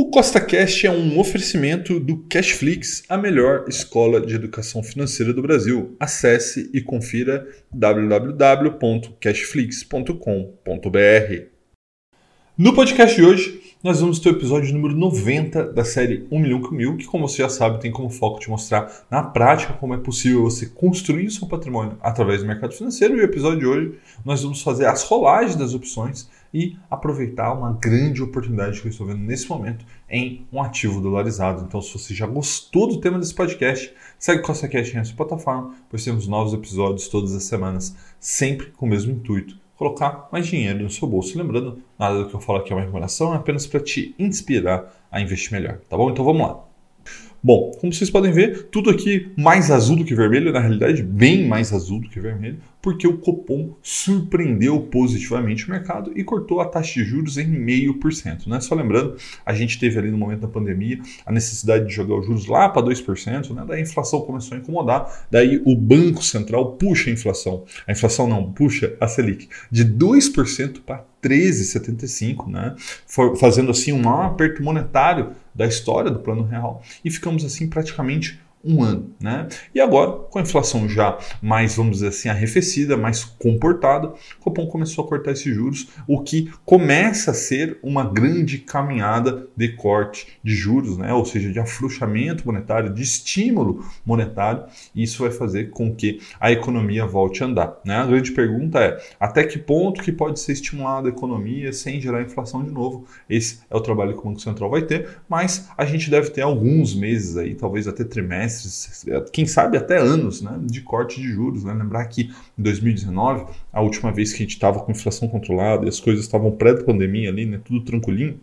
O CostaCast é um oferecimento do Cashflix, a melhor escola de educação financeira do Brasil. Acesse e confira www.cashflix.com.br. No podcast de hoje, nós vamos ter o episódio número 90 da série 1 milhão com mil, que como você já sabe, tem como foco te mostrar na prática como é possível você construir o seu patrimônio através do mercado financeiro. E o episódio de hoje nós vamos fazer as rolagens das opções e aproveitar uma grande oportunidade que eu estou vendo nesse momento em um ativo dolarizado. Então, se você já gostou do tema desse podcast, segue o CostaCast na sua plataforma, pois temos novos episódios todas as semanas, sempre com o mesmo intuito colocar mais dinheiro no seu bolso. Lembrando, nada do que eu falo aqui é uma recomendação, é apenas para te inspirar a investir melhor, tá bom? Então vamos lá. Bom, como vocês podem ver, tudo aqui mais azul do que vermelho, na realidade, bem mais azul do que vermelho, porque o Copom surpreendeu positivamente o mercado e cortou a taxa de juros em 0,5%. Né? Só lembrando, a gente teve ali no momento da pandemia a necessidade de jogar os juros lá para 2%, né? daí a inflação começou a incomodar, daí o Banco Central puxa a inflação, a inflação não, puxa a Selic, de 2% para 13,75, né? fazendo assim um maior aperto monetário da história do Plano Real e ficamos assim praticamente um ano. Né? E agora, com a inflação já mais, vamos dizer assim, arrefecida, mais comportada, o Copom começou a cortar esses juros, o que começa a ser uma grande caminhada de corte de juros, né? ou seja, de afrouxamento monetário, de estímulo monetário, e isso vai fazer com que a economia volte a andar. Né? A grande pergunta é, até que ponto que pode ser estimulada a economia sem gerar inflação de novo? Esse é o trabalho que o Banco Central vai ter, mas a gente deve ter alguns meses aí, talvez até trimestres, trimestres, quem sabe até anos né, de corte de juros. Né? Lembrar que em 2019, a última vez que a gente estava com inflação controlada e as coisas estavam pré-pandemia ali, né, tudo tranquilinho,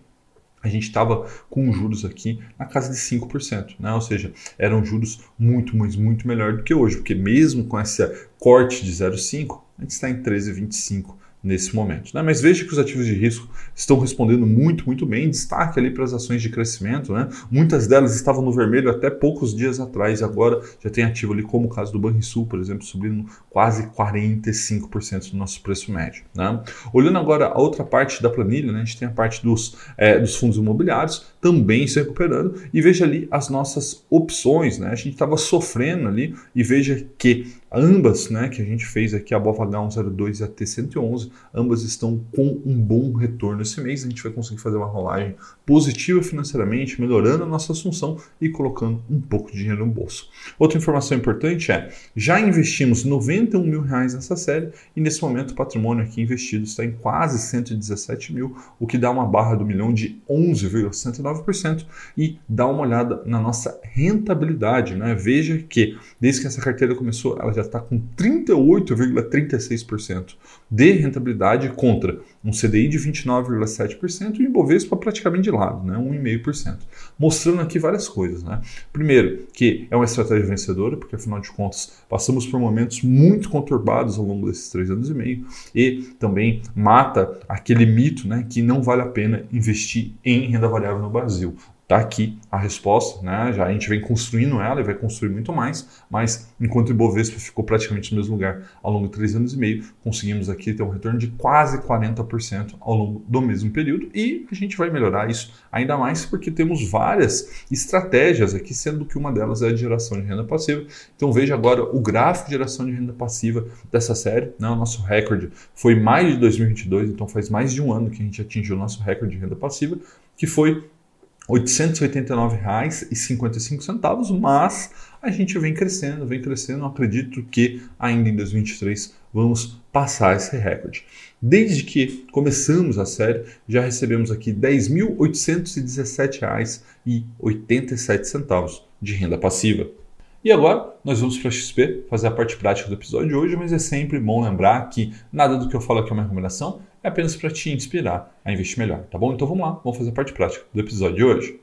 a gente estava com juros aqui na casa de 5%, né? ou seja, eram juros muito, mas muito melhor do que hoje, porque mesmo com esse corte de 0,5%, a gente está em 13,25% nesse momento. Né? Mas veja que os ativos de risco estão respondendo muito, muito bem. Destaque ali para as ações de crescimento. Né? Muitas delas estavam no vermelho até poucos dias atrás e agora já tem ativo ali, como o caso do Banrisul, por exemplo, subindo quase 45% do nosso preço médio. Né? Olhando agora a outra parte da planilha, né? a gente tem a parte dos, é, dos fundos imobiliários também se recuperando e veja ali as nossas opções. Né? A gente estava sofrendo ali e veja que Ambas, né, que a gente fez aqui, a BOFA H102 e a T111, ambas estão com um bom retorno esse mês. A gente vai conseguir fazer uma rolagem positiva financeiramente, melhorando a nossa assunção e colocando um pouco de dinheiro no bolso. Outra informação importante é, já investimos 91 mil reais nessa série e nesse momento o patrimônio aqui investido está em quase 117 mil, o que dá uma barra do milhão de 11,69% e dá uma olhada na nossa rentabilidade. Né? Veja que desde que essa carteira começou, ela já está com 38,36% de rentabilidade contra um CDI de 29,7% e o Ibovespa praticamente de lado, né, 1,5%. Mostrando aqui várias coisas. Né? Primeiro, que é uma estratégia vencedora, porque afinal de contas passamos por momentos muito conturbados ao longo desses três anos e meio e também mata aquele mito né, que não vale a pena investir em renda variável no Brasil. Está aqui a resposta, né? Já a gente vem construindo ela e vai construir muito mais, mas enquanto o Ibovespa ficou praticamente no mesmo lugar ao longo de três anos e meio, conseguimos aqui ter um retorno de quase 40% ao longo do mesmo período e a gente vai melhorar isso ainda mais porque temos várias estratégias aqui, sendo que uma delas é a geração de renda passiva. Então veja agora o gráfico de geração de renda passiva dessa série, né? O nosso recorde foi mais de 2022, então faz mais de um ano que a gente atingiu o nosso recorde de renda passiva, que foi R$ 889,55, mas a gente vem crescendo, vem crescendo. Acredito que ainda em 2023 vamos passar esse recorde. Desde que começamos a série, já recebemos aqui R$ 10.817,87 de renda passiva. E agora nós vamos para a XP fazer a parte prática do episódio de hoje, mas é sempre bom lembrar que nada do que eu falo aqui é uma recomendação, é apenas para te inspirar a investir melhor, tá bom? Então vamos lá, vamos fazer a parte prática do episódio de hoje.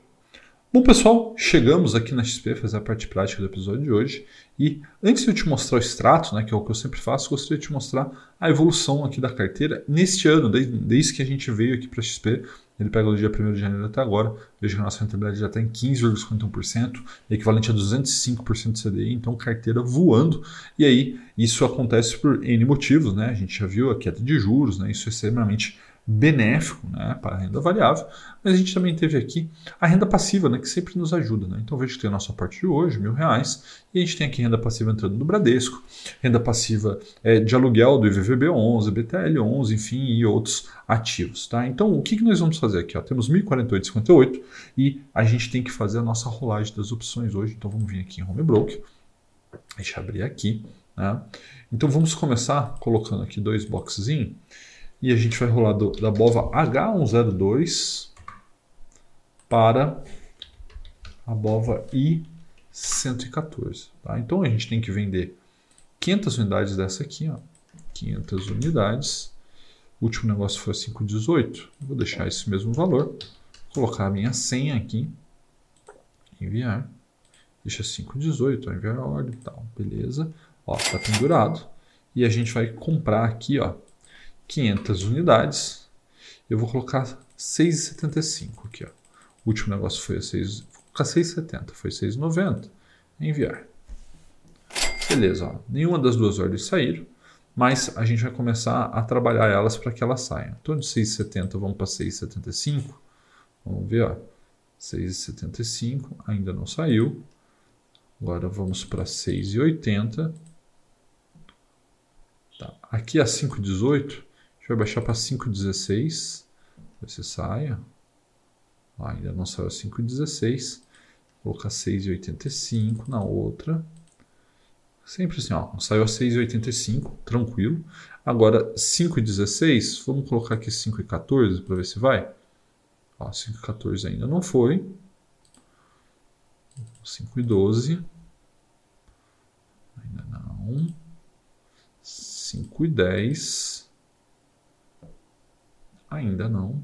Bom, pessoal, chegamos aqui na XP fazer a parte prática do episódio de hoje. E antes de eu te mostrar o extrato, né, que é o que eu sempre faço, gostaria de te mostrar a evolução aqui da carteira neste ano, desde, desde que a gente veio aqui para a XP. Ele pega do dia 1 de janeiro até agora. Veja que a nossa rentabilidade já está em 15,51%, equivalente a 205% de CDI, então carteira voando. E aí, isso acontece por N motivos, né? A gente já viu a queda de juros, né? Isso é extremamente benéfico né, para a renda variável, mas a gente também teve aqui a renda passiva, né, que sempre nos ajuda. Né? Então veja que tem a nossa parte de hoje, mil reais, e a gente tem aqui renda passiva entrando no Bradesco, renda passiva é, de aluguel do IVVB11, BTL11, enfim, e outros ativos. Tá? Então o que, que nós vamos fazer aqui? Ó? Temos 1.048,58 e a gente tem que fazer a nossa rolagem das opções hoje. Então vamos vir aqui em Home Broker, deixa eu abrir aqui. Né? Então vamos começar colocando aqui dois boxezinhos e a gente vai rolar do, da bova H102 para a bova I114. Tá? Então a gente tem que vender 500 unidades dessa aqui, ó. 500 unidades. O último negócio foi 518. Vou deixar esse mesmo valor. Colocar a minha senha aqui. Enviar. Deixa 518, enviar a ordem e tal. Beleza. Ó, tá pendurado. E a gente vai comprar aqui, ó, 500 unidades. Eu vou colocar 6,75 aqui, ó. O último negócio foi a 6, vou colocar 6,70, foi 6,90. Enviar. Beleza, ó. nenhuma das duas ordens saíram, mas a gente vai começar a trabalhar elas para que elas saiam. Então de 6,70 vamos para 6,75. Vamos ver, ó. 6,75 ainda não saiu. Agora vamos para 6,80. Tá. Aqui a 5,18, gente vai baixar para 5,16. Ver se saia. Ah, ainda não saiu a 5,16. Vou colocar 6,85 na outra. Sempre assim, ó, saiu a 6,85, tranquilo. Agora 5,16, vamos colocar aqui 5,14 para ver se vai. Ó, 5,14 ainda não foi. 5,12. Ainda não. 5 e 10. Ainda não.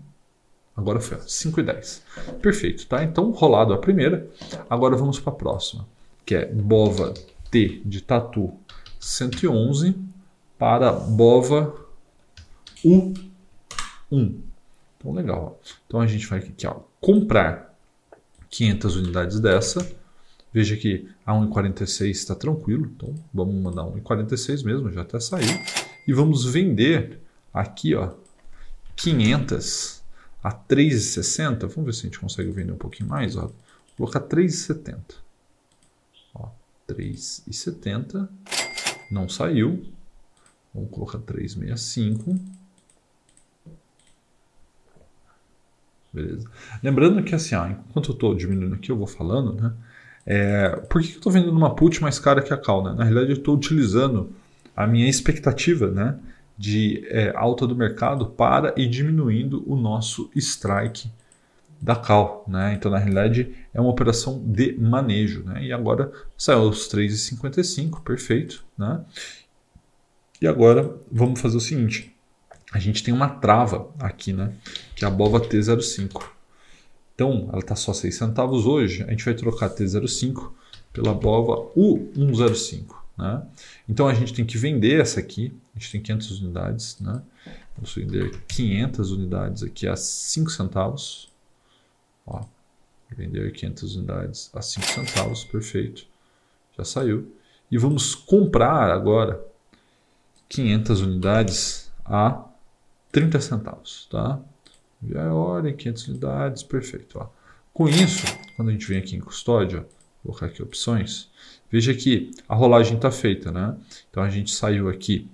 Agora foi 5 e 10. Perfeito, tá? Então, rolado a primeira. Agora vamos para a próxima, que é Bova T de Tatu 111 para Bova U1. Então, legal. Então, a gente vai aqui, ó, comprar 500 unidades dessa Veja que a 1,46 está tranquilo, então vamos mandar 1,46 mesmo, já até saiu. E vamos vender aqui, ó, 500 a 3,60. Vamos ver se a gente consegue vender um pouquinho mais, ó. Vou colocar 3,70. Ó, 3,70. Não saiu. Vamos colocar 3,65. Beleza. Lembrando que assim, ó, enquanto eu estou diminuindo aqui, eu vou falando, né? É, por que eu estou vendendo uma put mais cara que a call? Né? Na realidade, eu estou utilizando a minha expectativa né, de é, alta do mercado para ir diminuindo o nosso strike da call. Né? Então, na realidade, é uma operação de manejo. Né? E agora saiu os 3,55, perfeito. Né? E agora vamos fazer o seguinte: a gente tem uma trava aqui, né? que é a BOVA T05. Então, ela está só 6 centavos hoje, a gente vai trocar T05 pela BOVA U105. Né? Então, a gente tem que vender essa aqui, a gente tem 500 unidades, né? Vamos vender 500 unidades aqui a 5 centavos. Ó, vender 500 unidades a 5 centavos, perfeito. Já saiu. E vamos comprar agora 500 unidades a 30 centavos, tá? Enviar a ordem, 500 unidades, perfeito. Ó. Com isso, quando a gente vem aqui em custódia, vou colocar aqui opções, veja que a rolagem está feita, né? Então a gente saiu aqui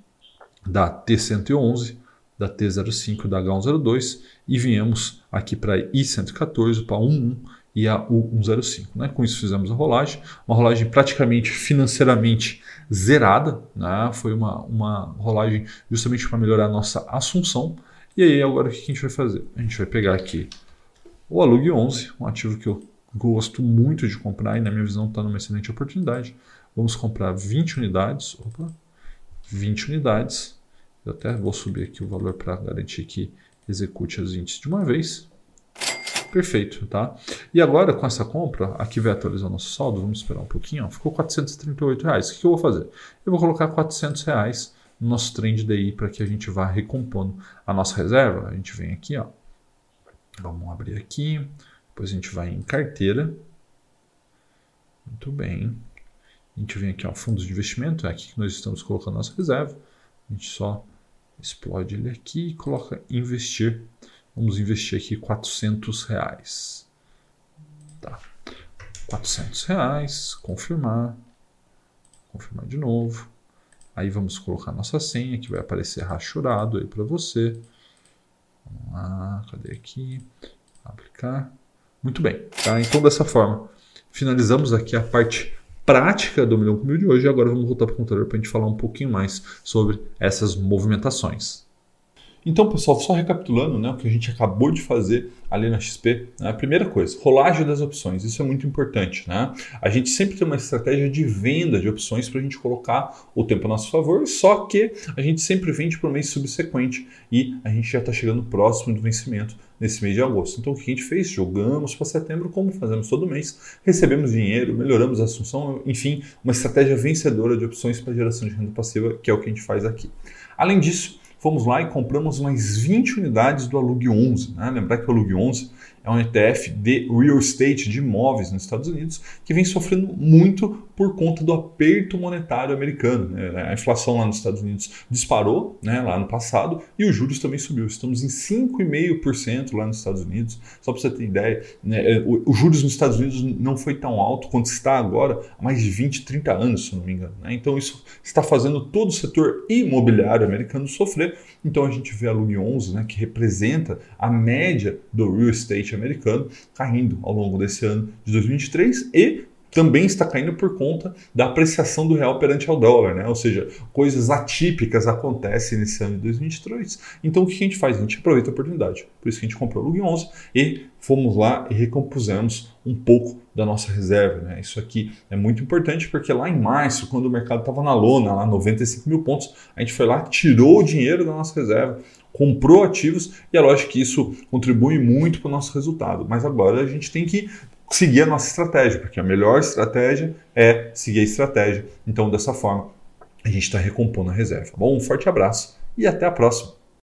da T111, da T05, da H102 e viemos aqui para I114, para 11 e a U105. Né? Com isso fizemos a rolagem, uma rolagem praticamente financeiramente zerada, né? foi uma, uma rolagem justamente para melhorar a nossa assunção e aí, agora o que a gente vai fazer? A gente vai pegar aqui o Alug 11, um ativo que eu gosto muito de comprar e na minha visão está numa excelente oportunidade. Vamos comprar 20 unidades. Opa, 20 unidades. Eu até vou subir aqui o valor para garantir que execute as 20 de uma vez. Perfeito, tá? E agora com essa compra, aqui vai atualizar o nosso saldo, vamos esperar um pouquinho, ó, ficou 438 reais. O que eu vou fazer? Eu vou colocar 400 reais no nosso trend DI para que a gente vá recompondo a nossa reserva. A gente vem aqui, ó. Vamos abrir aqui. Depois a gente vai em carteira. Muito bem. A gente vem aqui, ó, fundos de investimento. É aqui que nós estamos colocando nossa reserva. A gente só explode ele aqui e coloca investir. Vamos investir aqui 400 reais. Tá. 400 reais, confirmar, confirmar de novo. Aí vamos colocar nossa senha que vai aparecer rachurado aí para você. Vamos lá, cadê aqui? Aplicar. Muito bem, tá? Então dessa forma, finalizamos aqui a parte prática do milhão com mil de hoje. E agora vamos voltar para o computador para a gente falar um pouquinho mais sobre essas movimentações. Então, pessoal, só recapitulando né, o que a gente acabou de fazer ali na XP. Né, a primeira coisa, rolagem das opções. Isso é muito importante. Né? A gente sempre tem uma estratégia de venda de opções para a gente colocar o tempo a nosso favor, só que a gente sempre vende para o mês subsequente e a gente já está chegando próximo do vencimento nesse mês de agosto. Então, o que a gente fez? Jogamos para setembro, como fazemos todo mês, recebemos dinheiro, melhoramos a assunção, enfim, uma estratégia vencedora de opções para geração de renda passiva, que é o que a gente faz aqui. Além disso, fomos lá e compramos mais 20 unidades do Alug 11. Né? Lembrar que o Alug 11 é um ETF de real estate, de imóveis nos Estados Unidos, que vem sofrendo muito por conta do aperto monetário americano. Né? A inflação lá nos Estados Unidos disparou né, lá no passado e os juros também subiu. Estamos em 5,5% lá nos Estados Unidos. Só para você ter ideia, né, os juros nos Estados Unidos não foi tão alto quanto está agora há mais de 20, 30 anos, se não me engano. Né? Então isso está fazendo todo o setor imobiliário americano sofrer. Então a gente vê a Lune 11, né, que representa a média do real estate americano, caindo ao longo desse ano de 2023 e também está caindo por conta da apreciação do real perante ao dólar, né? Ou seja, coisas atípicas acontecem nesse ano de 2023. Então o que a gente faz? A gente aproveita a oportunidade. Por isso que a gente comprou o Lug 11 e fomos lá e recompusemos um pouco da nossa reserva. Né? Isso aqui é muito importante porque lá em março, quando o mercado estava na lona, lá 95 mil pontos, a gente foi lá, tirou o dinheiro da nossa reserva, comprou ativos e é lógico que isso contribui muito para o nosso resultado. Mas agora a gente tem que seguir a nossa estratégia, porque a melhor estratégia é seguir a estratégia. Então, dessa forma, a gente está recompondo a reserva. Bom, um forte abraço e até a próxima.